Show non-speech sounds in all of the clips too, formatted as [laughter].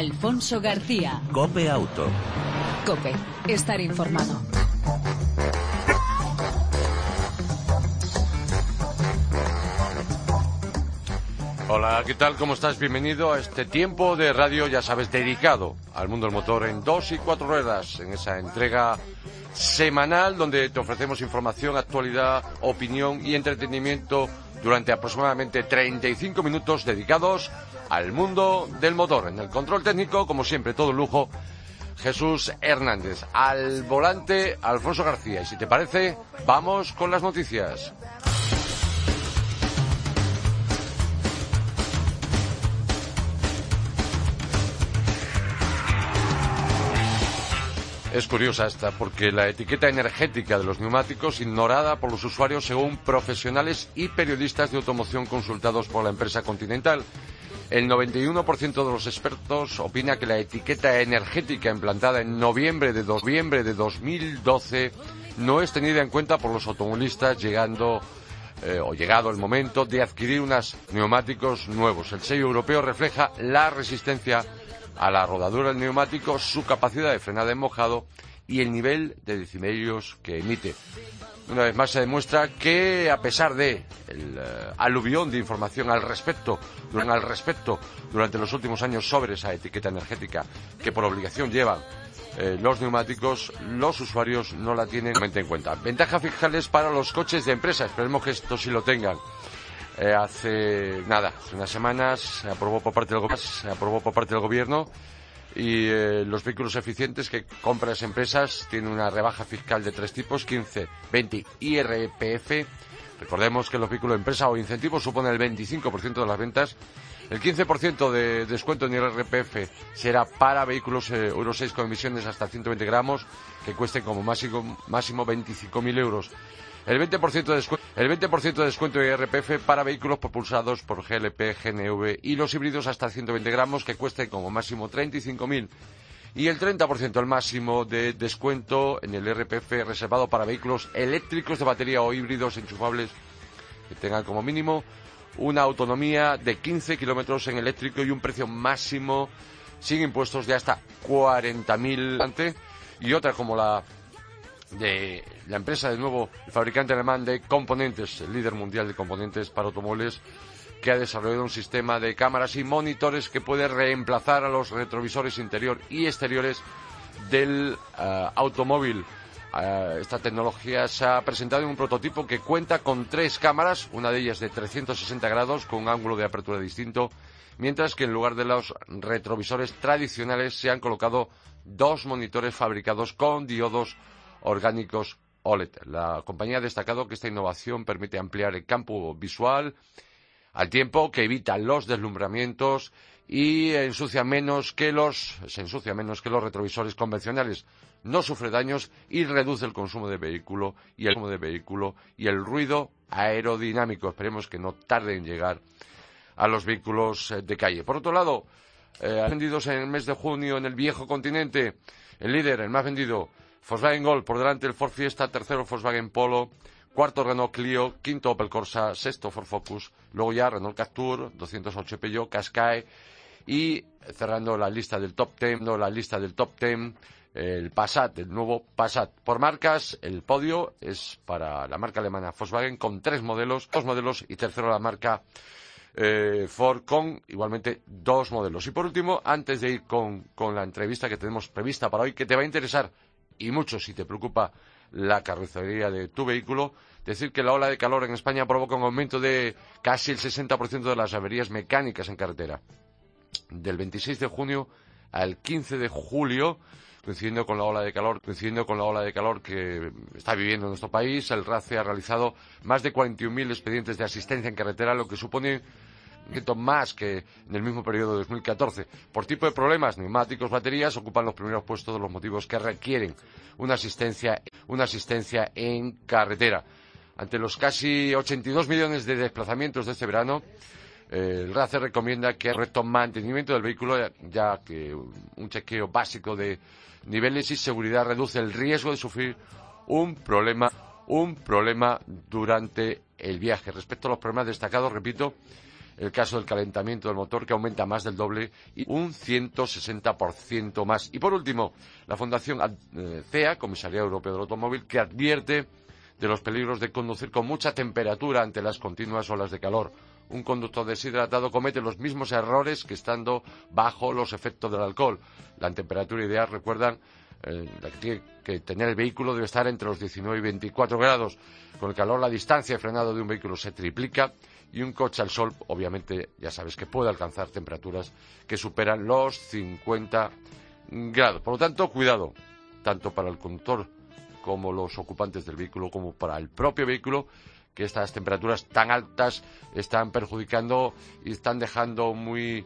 Alfonso García. Cope Auto. Cope, estar informado. Hola, ¿qué tal? ¿Cómo estás? Bienvenido a este tiempo de radio, ya sabes, dedicado al mundo del motor en dos y cuatro ruedas, en esa entrega semanal donde te ofrecemos información, actualidad, opinión y entretenimiento durante aproximadamente 35 minutos dedicados al mundo del motor. En el control técnico, como siempre, todo lujo, Jesús Hernández. Al volante, Alfonso García. Y si te parece, vamos con las noticias. Es curiosa esta porque la etiqueta energética de los neumáticos ignorada por los usuarios según profesionales y periodistas de automoción consultados por la empresa Continental. El 91% de los expertos opina que la etiqueta energética implantada en noviembre de, noviembre de 2012 no es tenida en cuenta por los automovilistas llegando eh, o llegado el momento de adquirir unos neumáticos nuevos. El sello europeo refleja la resistencia a la rodadura del neumático, su capacidad de frenada en mojado y el nivel de decibelios que emite. Una vez más se demuestra que a pesar de el eh, aluvión de información al respecto, al respecto durante los últimos años sobre esa etiqueta energética que por obligación llevan eh, los neumáticos, los usuarios no la tienen en cuenta. Ventajas fiscales para los coches de empresa, esperemos que esto sí lo tengan. Eh, hace nada, unas semanas se aprobó por parte del por parte del gobierno y eh, los vehículos eficientes que compran las empresas tienen una rebaja fiscal de tres tipos, 15, 20 IRPF. Recordemos que los vehículos de empresa o incentivos suponen el 25% de las ventas. El 15% de descuento en IRPF será para vehículos eh, Euro 6 con emisiones hasta 120 gramos que cuesten como máximo, máximo 25.000 euros el 20% de descuento, el 20 de descuento de IRPF para vehículos propulsados por GLP, GNV y los híbridos hasta 120 gramos que cuesten como máximo 35.000 y el 30% el máximo de descuento en el IRPF reservado para vehículos eléctricos de batería o híbridos enchufables que tengan como mínimo una autonomía de 15 kilómetros en eléctrico y un precio máximo sin impuestos de hasta 40.000 y otra como la de la empresa de nuevo, el fabricante alemán de componentes, el líder mundial de componentes para automóviles, que ha desarrollado un sistema de cámaras y monitores que puede reemplazar a los retrovisores interior y exteriores del eh, automóvil. Eh, esta tecnología se ha presentado en un prototipo que cuenta con tres cámaras, una de ellas de 360 grados con un ángulo de apertura distinto, mientras que en lugar de los retrovisores tradicionales se han colocado dos monitores fabricados con diodos orgánicos OLED. La compañía ha destacado que esta innovación permite ampliar el campo visual al tiempo que evita los deslumbramientos y ensucia menos que los, se ensucia menos que los retrovisores convencionales. No sufre daños y reduce el consumo de vehículo y el de vehículo y el ruido aerodinámico. Esperemos que no tarde en llegar a los vehículos eh, de calle. Por otro lado, eh, vendidos en el mes de junio en el viejo continente, el líder, el más vendido, Volkswagen Gol por delante el Ford Fiesta, tercero Volkswagen Polo, cuarto Renault Clio, quinto Opel Corsa, sexto Ford Focus, luego ya Renault Captur, 208 Peugeot, Qashqai y cerrando la lista del top ten, no, la lista del top ten, el Passat, el nuevo Passat. Por marcas, el podio es para la marca alemana Volkswagen con tres modelos, dos modelos y tercero la marca eh, Ford con igualmente dos modelos. Y por último, antes de ir con la entrevista que tenemos prevista para hoy, que te va a interesar y mucho si te preocupa la carrocería de tu vehículo, decir que la ola de calor en España provoca un aumento de casi el 60% de las averías mecánicas en carretera. Del 26 de junio al 15 de julio, coincidiendo con la ola de calor, coincidiendo con la ola de calor que está viviendo nuestro país, el RACE ha realizado más de 41.000 expedientes de asistencia en carretera, lo que supone más que en el mismo periodo de 2014. Por tipo de problemas, neumáticos, baterías ocupan los primeros puestos de los motivos que requieren una asistencia, una asistencia en carretera. Ante los casi 82 millones de desplazamientos de este verano, eh, el RACE recomienda que el correcto mantenimiento del vehículo, ya que un chequeo básico de niveles y seguridad reduce el riesgo de sufrir un problema, un problema durante el viaje. Respecto a los problemas destacados, repito, el caso del calentamiento del motor, que aumenta más del doble y un 160% más. Y por último, la Fundación eh, CEA, Comisaría Europeo del Automóvil, que advierte de los peligros de conducir con mucha temperatura ante las continuas olas de calor. Un conductor deshidratado comete los mismos errores que estando bajo los efectos del alcohol. La temperatura ideal, recuerdan, eh, la que tiene que tener el vehículo debe estar entre los 19 y 24 grados. Con el calor, la distancia de frenado de un vehículo se triplica y un coche al sol, obviamente, ya sabes que puede alcanzar temperaturas que superan los 50 grados. Por lo tanto, cuidado, tanto para el conductor como los ocupantes del vehículo, como para el propio vehículo, que estas temperaturas tan altas están perjudicando y están dejando muy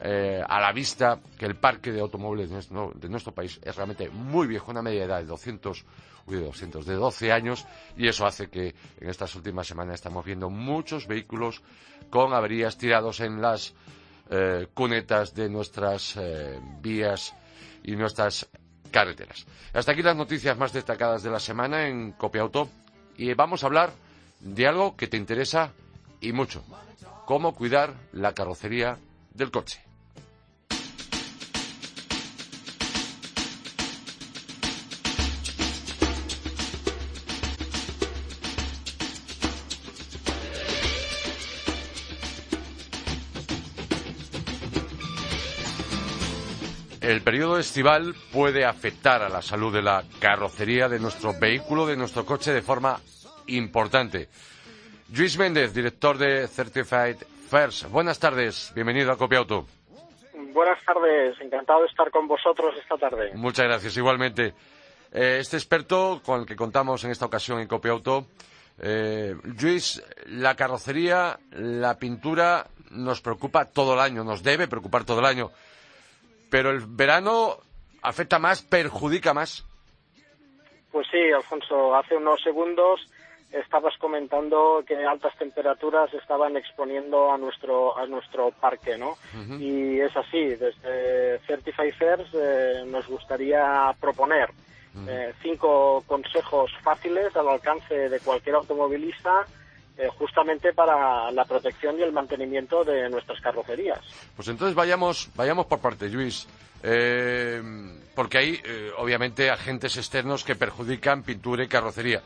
eh, a la vista que el parque de automóviles de nuestro, país es realmente muy viejo, una media edad de 200, de 200, de 12 años, y eso hace que en estas últimas semanas estamos viendo muchos vehículos con averías tirados en las eh, cunetas de nuestras eh, vías y nuestras carreteras. Hasta aquí las noticias más destacadas de la semana en Copia Auto y vamos a hablar de algo que te interesa y mucho, cómo cuidar la carrocería del coche. El periodo estival puede afectar a la salud de la carrocería de nuestro vehículo, de nuestro coche, de forma importante. Luis Méndez, director de Certified First. Buenas tardes, bienvenido a Copia Auto. Buenas tardes, encantado de estar con vosotros esta tarde. Muchas gracias, igualmente. Eh, este experto con el que contamos en esta ocasión en Copia Auto, eh, Luis, la carrocería, la pintura nos preocupa todo el año, nos debe preocupar todo el año pero el verano afecta más, perjudica más. Pues sí, Alfonso, hace unos segundos estabas comentando que altas temperaturas estaban exponiendo a nuestro a nuestro parque, ¿no? Y es así. Desde Certify First eh, nos gustaría proponer eh, cinco consejos fáciles al alcance de cualquier automovilista eh, justamente para la protección y el mantenimiento de nuestras carrocerías. Pues entonces vayamos, vayamos por parte, Luis. Eh, porque hay, eh, obviamente, agentes externos que perjudican pintura y carrocería.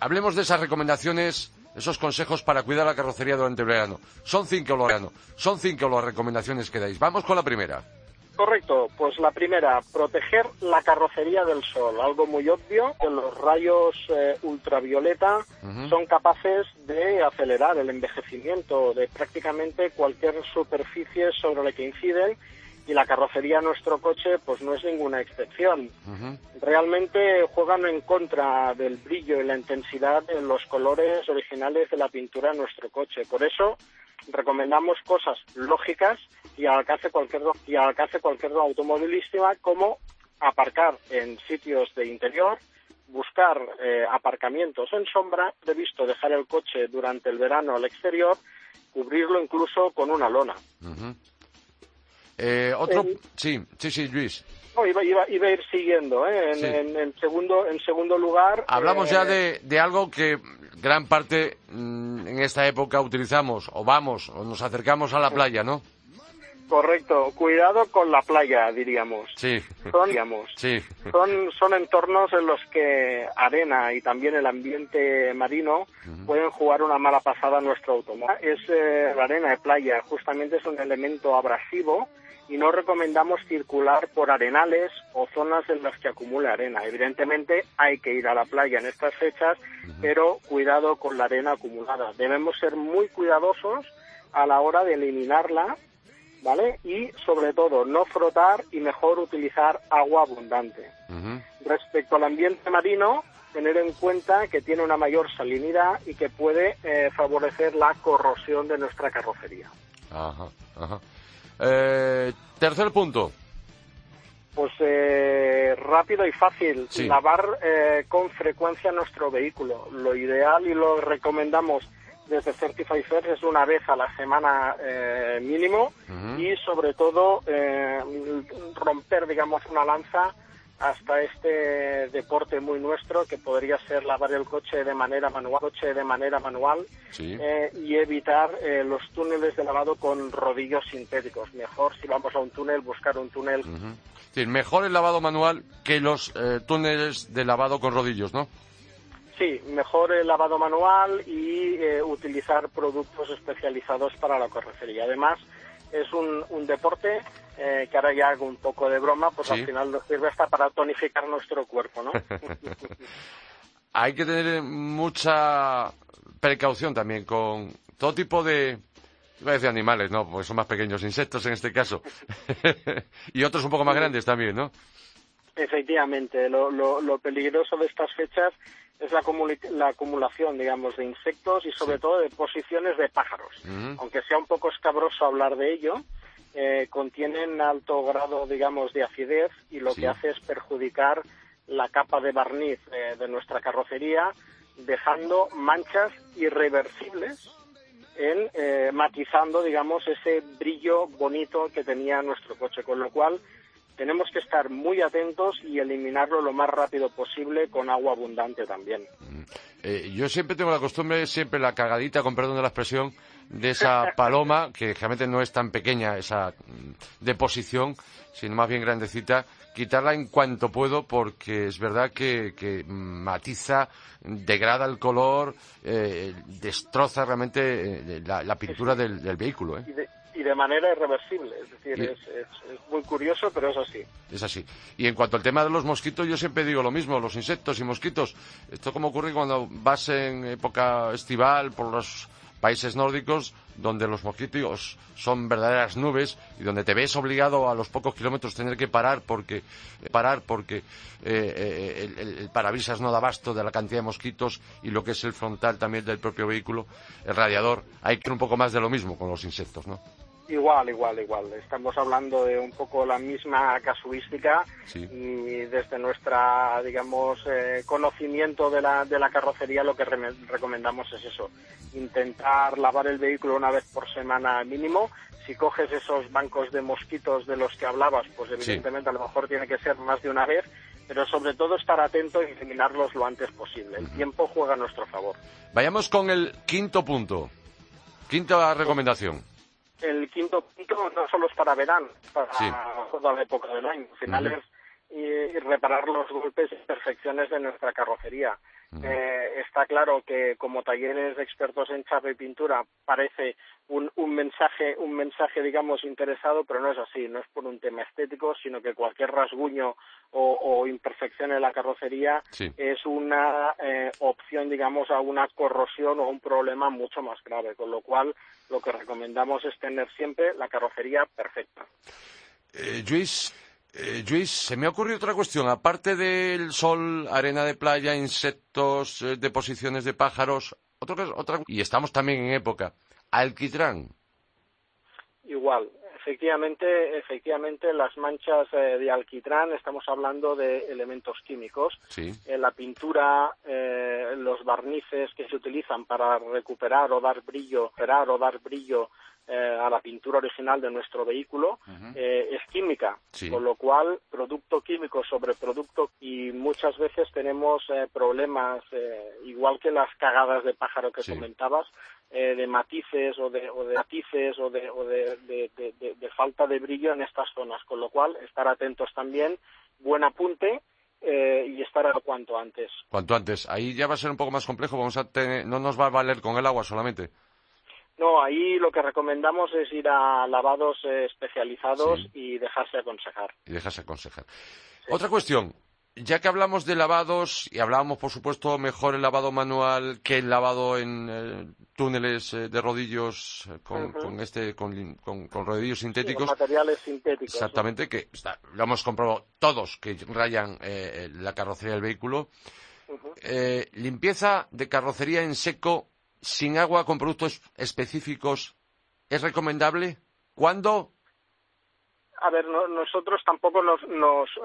Hablemos de esas recomendaciones, esos consejos para cuidar la carrocería durante el verano. Son cinco, verano. Son cinco las recomendaciones que dais. Vamos con la primera. Correcto, pues la primera, proteger la carrocería del sol, algo muy obvio, que los rayos eh, ultravioleta son capaces de acelerar el envejecimiento de prácticamente cualquier superficie sobre la que inciden y la carrocería de nuestro coche pues no es ninguna excepción. Realmente juegan en contra del brillo y la intensidad en los colores originales de la pintura de nuestro coche. Por eso recomendamos cosas lógicas y al alcance cualquier y al alcance cualquier automovilística como aparcar en sitios de interior, buscar eh, aparcamientos en sombra, previsto dejar el coche durante el verano al exterior, cubrirlo incluso con una lona. Eh, otro, sí, sí, sí, Luis. iba, iba, a ir siguiendo. ¿eh? En, segundo, en segundo lugar. Hablamos ya de, de, algo que gran parte mm, en esta época utilizamos, o vamos, o nos acercamos a la playa, ¿no? Correcto, cuidado con la playa, diríamos. Sí. Son, digamos, sí. son, son entornos en los que arena y también el ambiente marino pueden jugar una mala pasada a nuestro automóvil. Es eh, la arena de playa, justamente es un elemento abrasivo y no recomendamos circular por arenales o zonas en las que acumule arena. Evidentemente hay que ir a la playa en estas fechas, pero cuidado con la arena acumulada. Debemos ser muy cuidadosos a la hora de eliminarla, ¿vale? Y sobre todo no frotar y mejor utilizar agua abundante. Respecto al ambiente marino, tener en cuenta que tiene una mayor salinidad y que puede eh, favorecer la corrosión de nuestra carrocería. Ajá, ajá. Eh, tercer punto. Pues eh, rápido y fácil. Lavar eh, con frecuencia nuestro vehículo. Lo ideal y lo recomendamos desde Certify First es una vez a la semana mínimo y sobre todo romper, digamos, una lanza hasta este deporte muy nuestro que podría ser lavar el coche de manera manual, coche de manera manual eh, y evitar eh, los túneles de lavado con rodillos sintéticos. Mejor si vamos a un túnel buscar un túnel. mejor el lavado manual que los eh, túneles de lavado con rodillos, ¿no? Sí, mejor el lavado manual y utilizar productos especializados para la carrocería. Además, es un, un deporte eh, que ahora ya hago un poco de broma, pues al final nos sirve hasta para tonificar nuestro cuerpo, ¿no? [laughs] Hay que tener mucha precaución también con todo tipo de, iba a decir animales, no, porque son más pequeños, insectos en este caso, [laughs] y otros un poco más grandes también, ¿no? Efectivamente, lo, lo, lo peligroso de estas fechas es la, la, acumulación, digamos, de insectos y sobre todo de posiciones de pájaros. Aunque sea un poco escabroso hablar de ello, eh, contienen alto grado, digamos, de acidez y lo que hace es perjudicar la capa de barniz eh, de nuestra carrocería, dejando manchas irreversibles en eh, matizando, digamos, ese brillo bonito que tenía nuestro coche, con lo cual tenemos que estar muy atentos y eliminarlo lo más rápido posible con agua abundante también. Eh, yo siempre tengo la costumbre, siempre la cagadita, con perdón de la expresión, de esa [laughs] paloma, que realmente no es tan pequeña esa mm, deposición, sino más bien grandecita, quitarla en cuanto puedo porque es verdad que, matiza, degrada el color, eh, destroza realmente eh, la, pintura del, vehículo. ¿eh? y de manera irreversible. Es decir, es, muy curioso, pero es así. Es así. Y en cuanto al tema de los mosquitos, yo siempre digo lo mismo, los insectos y mosquitos. Esto como ocurre cuando vas en época estival por los países nórdicos, donde los mosquitos son verdaderas nubes y donde te ves obligado a los pocos kilómetros tener que parar porque parar porque eh, eh, el, el, parabrisas no da abasto de la cantidad de mosquitos y lo que es el frontal también del propio vehículo, el radiador. Hay que un poco más de lo mismo con los insectos, ¿no? Igual, igual, igual. Estamos hablando de un poco la misma casuística y desde nuestra, digamos, eh, conocimiento de la, de la carrocería lo que recomendamos es eso, intentar lavar el vehículo una vez por semana mínimo. Si coges esos bancos de mosquitos de los que hablabas, pues evidentemente a lo mejor tiene que ser más de una vez, pero sobre todo estar atento y eliminarlos lo antes posible. El tiempo juega a nuestro favor. Vayamos con el quinto punto. Quinta recomendación el quinto punto no solo es para verano, para toda la época del año. Al final es y, reparar los golpes y imperfecciones de nuestra carrocería. Eh, está claro que como talleres expertos en chapa y pintura parece un, un, mensaje, un mensaje, digamos, interesado, pero no es así. No es por un tema estético, sino que cualquier rasguño o, imperfección en la carrocería es una eh, opción, digamos, a una corrosión o a un problema mucho más grave. Con lo cual, lo que recomendamos es tener siempre la carrocería perfecta. Eh, Luis, eh, Luis, se me ha ocurrido otra cuestión. Aparte del sol, arena de playa, insectos, eh, deposiciones de pájaros, otra, otra, y estamos también en época, alquitrán. Igual, efectivamente, efectivamente las manchas eh, de alquitrán, estamos hablando de elementos químicos. Sí. En la pintura, los barnices que se utilizan para recuperar o dar brillo, recuperar o dar brillo eh, a la pintura original de nuestro vehículo eh, es química, con lo cual producto químico sobre producto y muchas veces tenemos eh, problemas, igual que las cagadas de pájaro que comentabas, de matices o de, o de matices o, de, o de, de, falta de brillo en estas zonas, con lo cual estar atentos también, buen apunte. y estar a cuanto antes. Cuanto antes. Ahí ya va a ser un poco más complejo. Vamos a tener, no nos va a valer con el agua solamente. No, ahí lo que recomendamos es ir a lavados eh, especializados y dejarse aconsejar. Y dejarse aconsejar. Otra cuestión, ya que hablamos de lavados y hablábamos, por supuesto, mejor el lavado manual que el lavado en eh, túneles eh, de rodillos con, este con, rodillos sintéticos. materiales sintéticos. Exactamente, que lo hemos comprobado todos que rayan la carrocería del vehículo. limpieza de carrocería en seco sin agua con productos específicos es recomendable? ¿Cuándo? A ver, nosotros tampoco nos,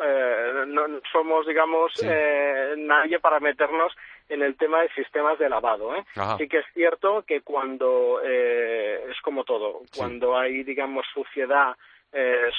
eh, no somos, digamos, eh, nadie para meternos en el tema de sistemas de lavado. ¿eh? Sí que es cierto que cuando, eh, es como todo, cuando hay, digamos, suciedad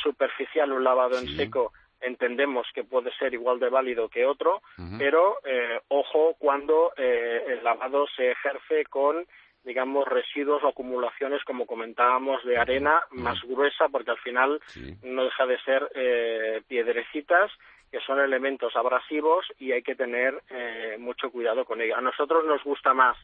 superficial, un lavado en seco, entendemos que puede ser igual de válido que otro, pero eh, ojo cuando eh, el lavado se ejerce con digamos, residuos o acumulaciones, como comentábamos, de arena más gruesa, porque al final no deja de ser eh, piedrecitas, que son elementos abrasivos y hay que tener eh, mucho cuidado con ello. A nosotros nos gusta más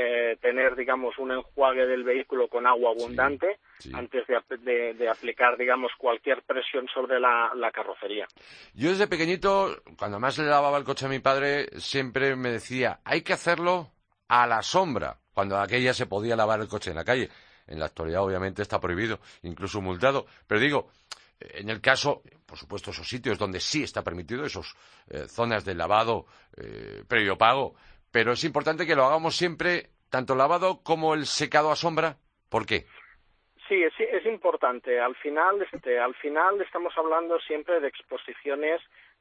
eh, tener, digamos, un enjuague del vehículo con agua abundante antes de, aplicar, digamos, cualquier presión sobre la, la, carrocería. Yo desde pequeñito, cuando más le lavaba el coche a mi padre, siempre me decía, hay que hacerlo a la sombra cuando aquella se podía lavar el coche en la calle. En la actualidad, obviamente, está prohibido, incluso multado. Pero digo, en el caso, por supuesto, esos sitios donde sí está permitido, esas eh, zonas de lavado eh, previo pago, pero es importante que lo hagamos siempre, tanto lavado como el secado a sombra. ¿Por qué? Sí, es, es importante. Al final, este, al final estamos hablando siempre de exposiciones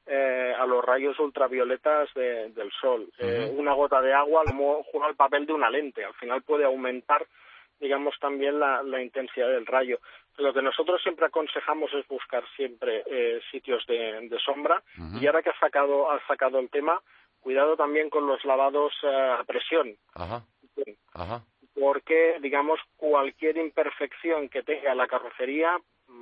eh, a los rayos ultravioletas del sol. Eh, una gota de agua como juega el papel de una lente. Al final puede aumentar, digamos, también la, intensidad del rayo. Lo que nosotros siempre aconsejamos es buscar siempre eh, sitios de, sombra. Y ahora que has sacado, has sacado el tema, cuidado también con los lavados a presión. Porque, digamos, cualquier imperfección que tenga la carrocería,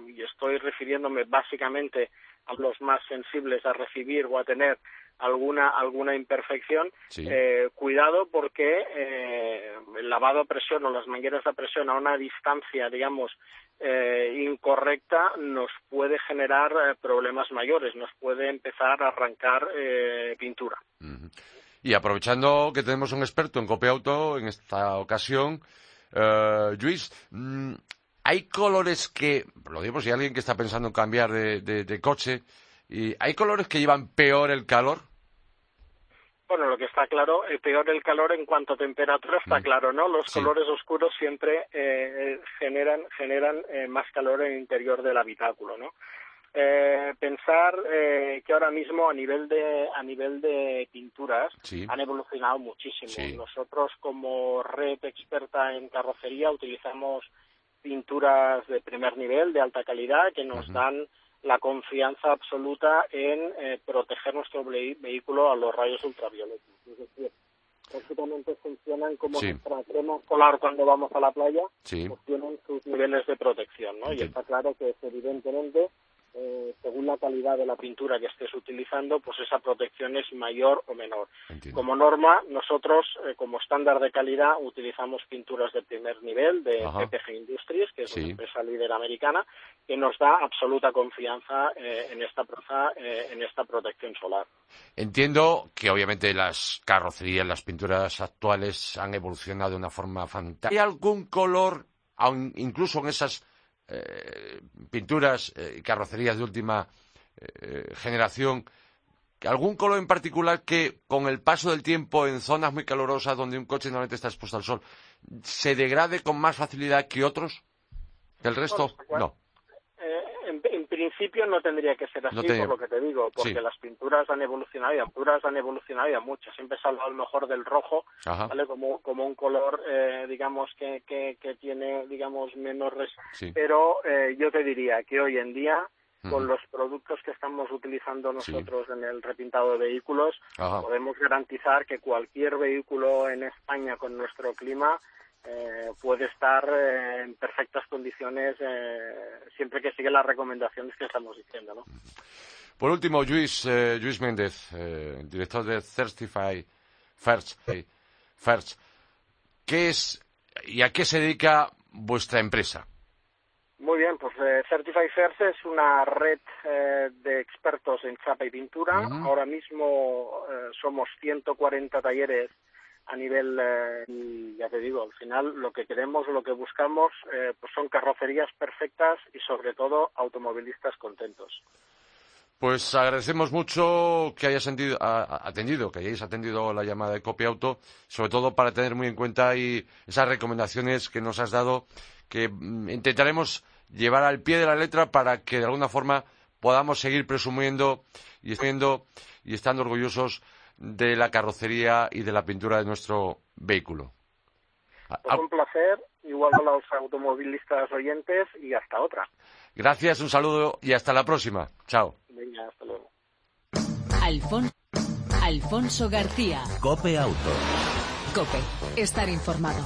y estoy refiriéndome básicamente a los más sensibles a recibir o a tener alguna alguna imperfección eh, cuidado porque eh, el lavado a presión o las mangueras a presión a una distancia digamos eh, incorrecta nos puede generar problemas mayores nos puede empezar a arrancar pintura. Y aprovechando que tenemos un experto en copia auto en esta ocasión Luis mm, hay colores que, lo digo si hay alguien que está pensando en cambiar de, coche, y ¿hay colores que llevan peor el calor? Bueno, lo que está claro, eh, peor el calor en cuanto a temperatura está mm. claro, ¿no? Los colores oscuros siempre eh, generan generan eh, más calor en el interior del habitáculo, ¿no? pensar que ahora mismo a nivel de a nivel de pinturas han evolucionado muchísimo. Nosotros como red experta en carrocería utilizamos pinturas de primer nivel, de alta calidad, que nos dan la confianza absoluta en eh, proteger nuestro vehículo a los rayos ultravioletas. Es decir, prácticamente funcionan como nuestra crema solar cuando vamos a la playa, pues tienen sus niveles de protección, ¿no? Y está claro que es evidentemente eh, según la calidad de la pintura que estés utilizando, pues esa protección es mayor o menor. Como norma, nosotros, eh, como estándar de calidad, utilizamos pinturas de primer nivel de PPG Industries, que es una empresa líder americana, que nos da absoluta confianza eh, en, esta en esta protección solar. Entiendo que obviamente las carrocerías, las pinturas actuales han evolucionado de una forma fantástica. ¿Hay algún color, incluso en esas eh, pinturas y carrocerías de última eh, generación, algún color en particular que con el paso del tiempo en zonas muy calurosas donde un coche normalmente está expuesto al sol se degrade con más facilidad que otros? ¿El resto? no principio no tendría que ser así, por lo que te digo, porque las pinturas han evolucionado y las pinturas han evolucionado ya mucho. Siempre se ha hablado mejor del rojo, ¿vale? Como, como un color, eh, digamos, que, que, que, tiene, digamos, menos... Res... Pero eh, yo te diría que hoy en día con los productos que estamos utilizando nosotros en el repintado de vehículos, podemos garantizar que cualquier vehículo en España con nuestro clima eh, puede estar eh, en perfectas condiciones eh, siempre que sigue las recomendaciones que estamos diciendo. ¿no? Por último, Luis, Luis Méndez, director de Certify First, First, ¿qué es y a qué se dedica vuestra empresa? Muy bien, pues Certify First es una red de expertos en chapa y pintura. Ahora mismo somos 140 talleres a nivel, eh, ya te digo, al final lo que queremos, lo que buscamos, eh, pues son carrocerías perfectas y sobre todo automovilistas contentos. Pues agradecemos mucho que hayas atendido, que hayáis atendido la llamada de Copia Auto, sobre todo para tener muy en cuenta esas recomendaciones que nos has dado, que mm, intentaremos llevar al pie de la letra para que de alguna forma podamos seguir presumiendo y estando orgullosos de la carrocería y de la pintura de nuestro vehículo. Pues un placer, igual a los automovilistas oyentes y hasta otra. Gracias, un saludo y hasta la próxima. Chao. Venga, hasta luego. Alfonso García. Cope Auto. Cope, estar informado.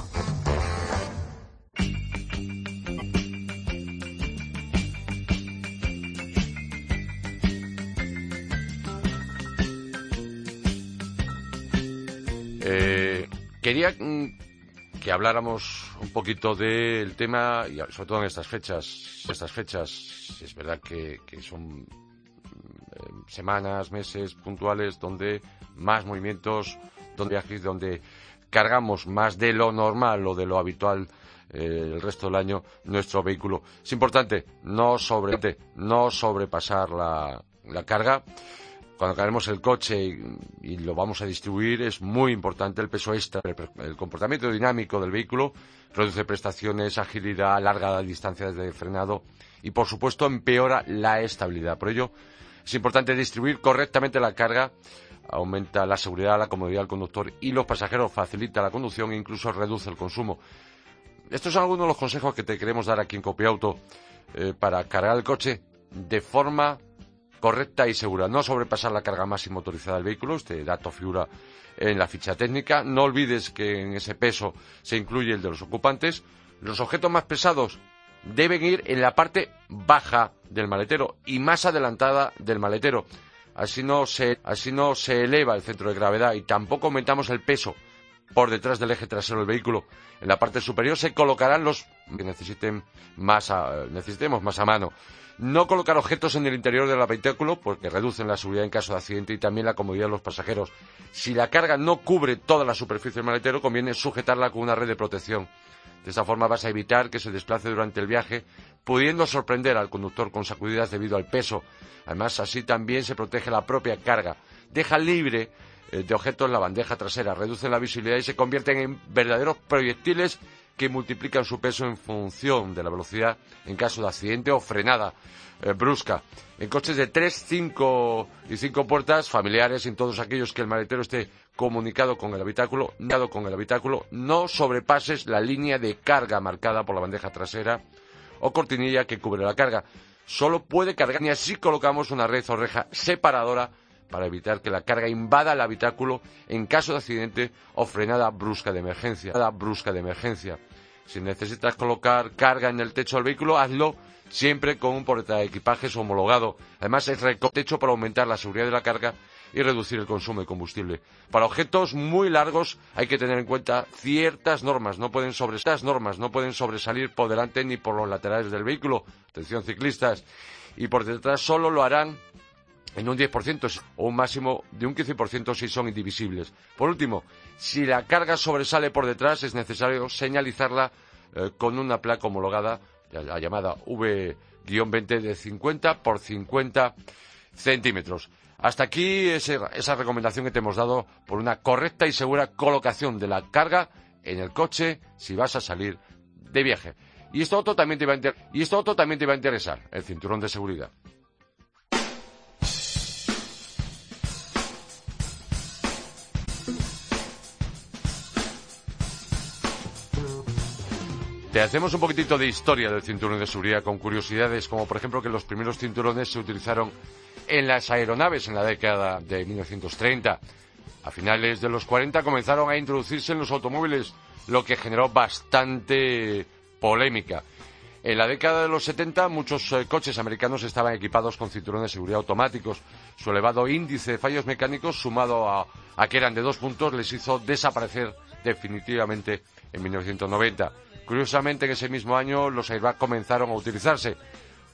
Quería mm, que habláramos un poquito del tema, y sobre todo en estas fechas. Estas fechas, es verdad que, son eh, semanas, meses puntuales donde más movimientos, donde viajes, donde cargamos más de lo normal o de lo habitual eh, el resto del año nuestro vehículo. Es importante no, sobre, no sobrepasar la carga cuando cargamos el coche y, lo vamos a distribuir, es muy importante el peso extra, el, comportamiento dinámico del vehículo, reduce prestaciones, agilidad, alarga distancias de frenado y, por supuesto, empeora la estabilidad. Por ello, es importante distribuir correctamente la carga, aumenta la seguridad, la comodidad del conductor y los pasajeros, facilita la conducción e incluso reduce el consumo. Estos son algunos de los consejos que te queremos dar aquí en Copiauto eh, para cargar el coche de forma correcta y segura. No sobrepasar la carga máxima motorizada del vehículo. Este dato figura en la ficha técnica. No olvides que en ese peso se incluye el de los ocupantes. Los objetos más pesados deben ir en la parte baja del maletero y más adelantada del maletero. Así no se, así no se eleva el centro de gravedad y tampoco aumentamos el peso por detrás del eje trasero del vehículo. En la parte superior se colocarán los que necesiten más necesitemos más a mano. No colocar objetos en el interior del habitáculo porque reducen la seguridad en caso de accidente y también la comodidad de los pasajeros. Si la carga no cubre toda la superficie del maletero, conviene sujetarla con una red de protección. De esta forma vas a evitar que se desplace durante el viaje, pudiendo sorprender al conductor con sacudidas debido al peso. Además, así también se protege la propia carga. Deja libre eh, de objetos la bandeja trasera, reduce la visibilidad y se convierten en verdaderos proyectiles que multiplican su peso en función de la velocidad en caso de accidente o frenada eh, brusca. En coches de 3, 5 y 5 puertas, familiares, en todos aquellos que el maletero esté comunicado con el habitáculo, con el habitáculo, no sobrepases la línea de carga marcada por la bandeja trasera o cortinilla que cubre la carga. Solo puede cargar y así colocamos una red o reja separadora para evitar que la carga invada el habitáculo en caso de accidente o frenada brusca de emergencia. brusca de emergencia. Si necesitas colocar carga en el techo del vehículo, hazlo siempre con un equipajes homologado. Además, es techo para aumentar la seguridad de la carga y reducir el consumo de combustible. Para objetos muy largos hay que tener en cuenta ciertas normas. No pueden sobre estas normas no pueden sobresalir por delante ni por los laterales del vehículo. Atención ciclistas. Y por detrás solo lo harán en un 10% o un máximo de un 15% si son indivisibles. Por último, si la carga sobresale por detrás es necesario señalizarla eh, con una placa homologada, la, llamada V-20 de 50 por 50 centímetros. Hasta aquí esa recomendación que te hemos dado por una correcta y segura colocación de la carga en el coche si vas a salir de viaje. Y esto también te va y esto otro también te va a interesar, el cinturón de seguridad. Hacemos un poquitito de historia del cinturón de seguridad con curiosidades, como por ejemplo que los primeros cinturones se utilizaron en las aeronaves en la década de 1930. A finales de los 40 comenzaron a introducirse en los automóviles, lo que generó bastante polémica. En la década de los 70 muchos eh, coches americanos estaban equipados con cinturones de seguridad automáticos. Su elevado índice de fallos mecánicos, sumado a, a que eran de dos puntos, les hizo desaparecer definitivamente en 1990. Curiosamente, en ese mismo año los airbags comenzaron a utilizarse.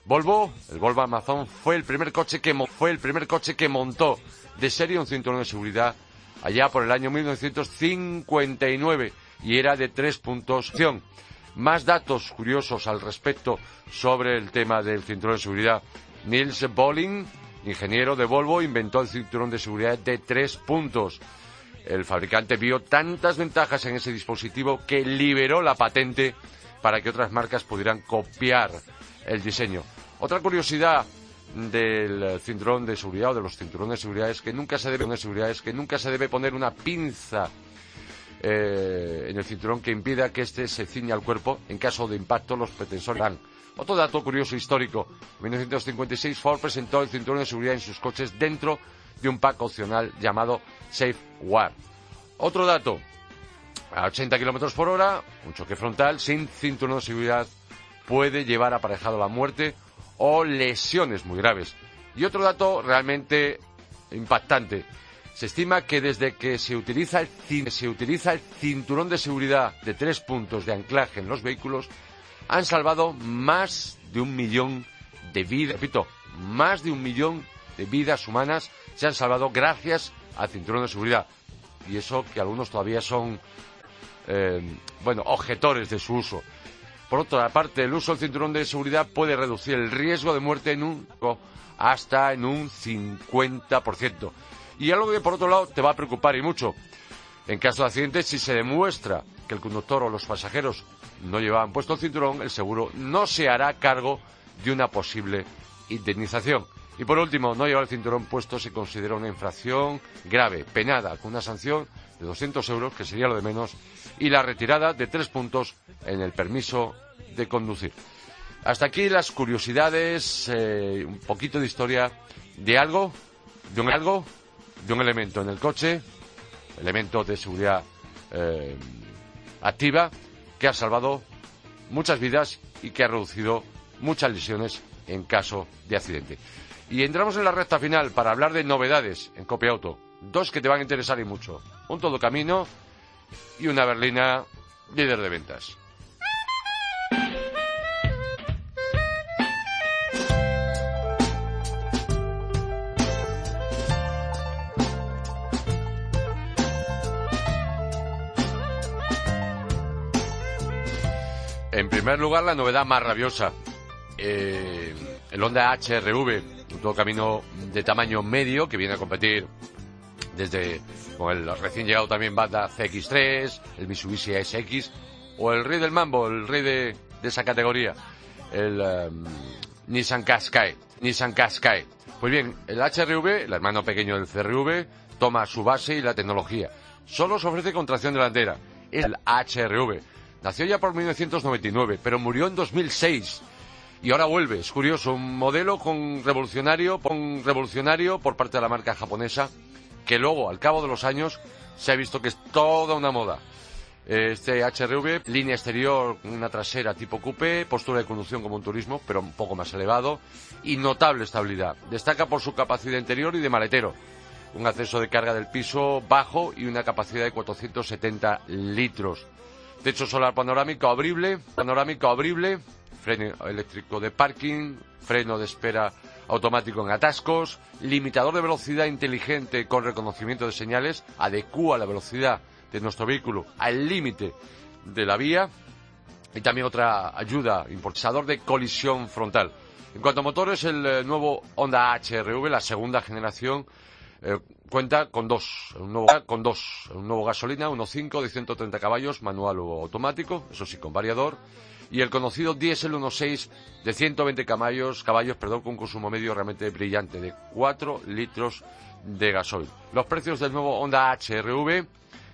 Volvo, el Volvo Amazon, fue el primer coche que, fue el primer coche que montó de serie un cinturón de seguridad allá por el año 1959 y era de tres puntos. Más datos curiosos al respecto sobre el tema del cinturón de seguridad. Niels Bolling, ingeniero de Volvo, inventó el cinturón de seguridad de tres puntos. El fabricante vio tantas ventajas en ese dispositivo que liberó la patente para que otras marcas pudieran copiar el diseño. Otra curiosidad del cinturón de seguridad o de los cinturones de seguridad es que nunca se debe, poner una pinza eh, en el cinturón que impida que éste se ciña al cuerpo en caso de impacto los pretensores dan. Otro dato curioso histórico. En 1956 Ford presentó el cinturón de seguridad en sus coches dentro de un pack opcional llamado Safe War. Otro dato. A 80 kilómetros por hora, un choque frontal sin cinturón de seguridad puede llevar aparejado la muerte o lesiones muy graves. Y otro dato realmente impactante. Se estima que desde que se utiliza, el, se utiliza el cinturón de seguridad de tres puntos de anclaje en los vehículos, han salvado más de un millón de vidas, repito, más de un millón vidas humanas se han salvado gracias al cinturón de seguridad. Y eso que algunos todavía son, eh, bueno, objetores de su uso. Por otra parte, el uso del cinturón de seguridad puede reducir el riesgo de muerte en un hasta en un 50%. Y algo que por otro lado te va a preocupar y mucho. En caso de accidente, si se demuestra que el conductor o los pasajeros no llevaban puesto el cinturón, el seguro no se hará cargo de una posible indemnización. Y por último, no llevar el cinturón puesto se considera una infracción grave, penada, con una sanción de 200 euros, que sería lo de menos, y la retirada de tres puntos en el permiso de conducir. Hasta aquí las curiosidades, eh, un poquito de historia de algo, de un algo, de un elemento en el coche, elemento de seguridad eh, activa, que ha salvado muchas vidas y que ha reducido muchas lesiones en caso de accidente. Y entramos en la recta final para hablar de novedades en Copia Auto. Dos que te van a interesar y mucho. Un todo camino y una berlina líder de ventas. En primer lugar, la novedad más rabiosa. Eh, el Honda HRV, todo camino de tamaño medio que viene a competir desde con el recién llegado también Banda CX3, el Mitsubishi SX o el rey del mambo, el rey de, esa categoría, el em, Nissan Qashqai. Nissan Qashqai. Pues bien, el HRV, el hermano pequeño del CRV, toma su base y la tecnología. Solo se ofrece con tracción delantera. El HRV Nació ya por 1999, pero murió en 2006. Y ahora vuelve, es curioso, un modelo con revolucionario, con revolucionario por parte de la marca japonesa, que luego, al cabo de los años, se ha visto que es toda una moda. Este HRV, línea exterior, una trasera tipo coupé, postura de conducción como un turismo, pero un poco más elevado, y notable estabilidad. Destaca por su capacidad interior y de maletero, un acceso de carga del piso bajo y una capacidad de 470 litros techo solar panorámico abrible, panorámico abrible, freno eléctrico de parking, freno de espera automático en atascos, limitador de velocidad inteligente con reconocimiento de señales, adecua la velocidad de nuestro vehículo al límite de la vía y también otra ayuda, importador de colisión frontal. En cuanto a motores, el eh, nuevo Honda HRV, la segunda generación, eh, cuenta con dos, un nuevo, con dos, un nuevo gasolina 1.5 de 130 caballos, manual o automático, eso sí, con variador, y el conocido diésel 1.6 de 120 caballos, caballos, perdón, con un consumo medio realmente brillante de 4 litros de gasoil. Los precios del nuevo Honda HRV,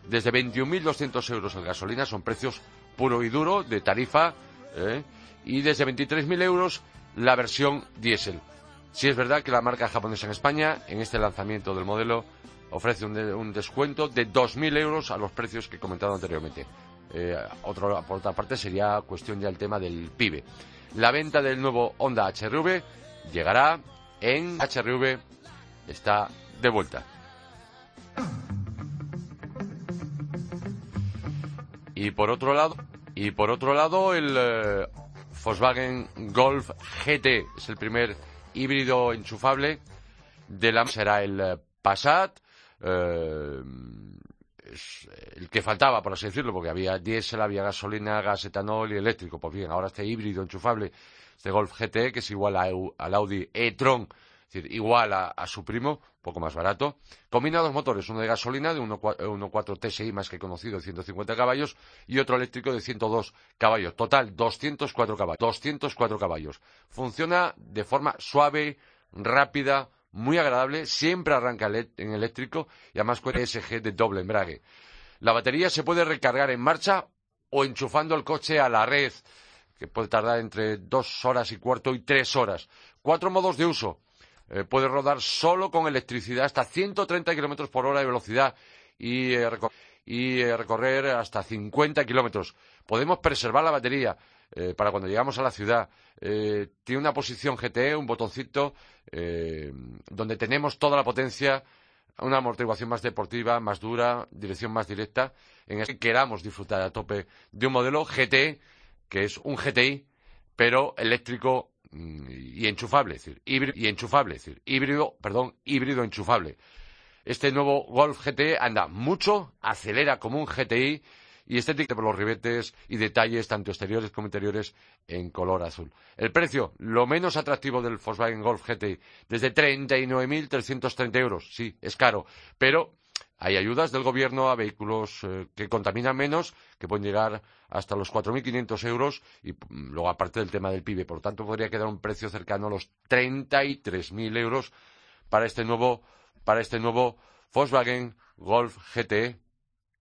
desde 21.200 euros en gasolina, son precios puro y duro de tarifa, ¿eh? y desde 23.000 euros la versión diésel. Si es verdad que la marca japonesa en España, en este lanzamiento del modelo, ofrece un, descuento de 2.000 euros a los precios que he comentado anteriormente. Eh, por otra parte, sería cuestión ya el tema del PIB. La venta del nuevo Honda HRV llegará en HRV, está de vuelta. Y por otro lado, y por otro lado el eh, Volkswagen Golf GT es el primer híbrido enchufable de la será el eh, Passat, eh, el que faltaba, por así decirlo, porque había diésel, había gasolina, gas, etanol y eléctrico. Pues bien, ahora este híbrido enchufable, este Golf GT, que es igual al Audi e-tron, es decir, igual a, su primo, poco más barato. Combina dos motores, uno de gasolina de 1.4 TSI más que conocido de 150 caballos y otro eléctrico de 102 caballos. Total, 204 caballos. 204 caballos. Funciona de forma suave, rápida, muy agradable, siempre arranca en eléctrico y además con SG de doble embrague. La batería se puede recargar en marcha o enchufando el coche a la red, que puede tardar entre dos horas y cuarto y tres horas. Cuatro modos de uso. Eh, puede rodar solo con electricidad hasta 130 kilómetros por hora de velocidad y, eh, eh, recorrer hasta 50 kilómetros. Podemos preservar la batería para cuando llegamos a la ciudad. tiene una posición GTE, un botoncito donde tenemos toda la potencia una amortiguación más deportiva, más dura, dirección más directa, en el que queramos disfrutar a tope de un modelo GT, que es un GTI, pero eléctrico y enchufable, es decir, híbrido y enchufable, es decir, híbrido, perdón, híbrido enchufable. Este nuevo Golf GT anda mucho, acelera como un GTI y estética por los ribetes y detalles tanto exteriores como interiores en color azul. El precio, lo menos atractivo del Volkswagen Golf GTI, desde 39.330 euros. Sí, es caro, pero hay ayudas del gobierno a vehículos eh, que contaminan menos, que pueden llegar hasta los 4.500 euros y mm, luego aparte del tema del PIB. Por lo tanto, podría quedar un precio cercano a los 33.000 euros para este nuevo, para este nuevo Volkswagen Golf GTE.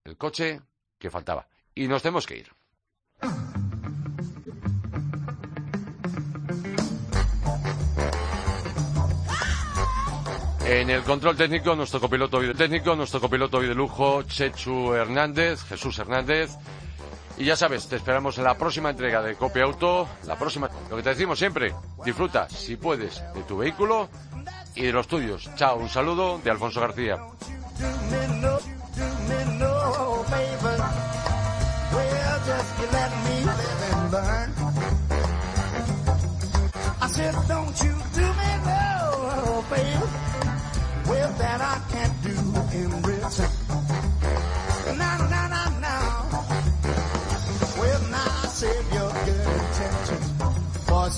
El coche que faltaba. Y nos tenemos que ir. En el control técnico, nuestro copiloto técnico, nuestro copiloto de lujo, Chechu Hernández, Jesús Hernández. Y ya sabes, te esperamos en la próxima entrega de Copia Auto. La próxima, lo que te decimos siempre, disfruta, si puedes, de tu vehículo y de los tuyos. Chao, un saludo de Alfonso García.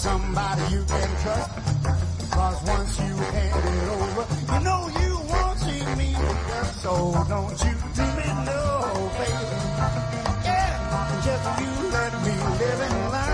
Somebody you can trust. Cause once you hand it over, you know you won't see me. So don't you do me no favor just you let me live and learn.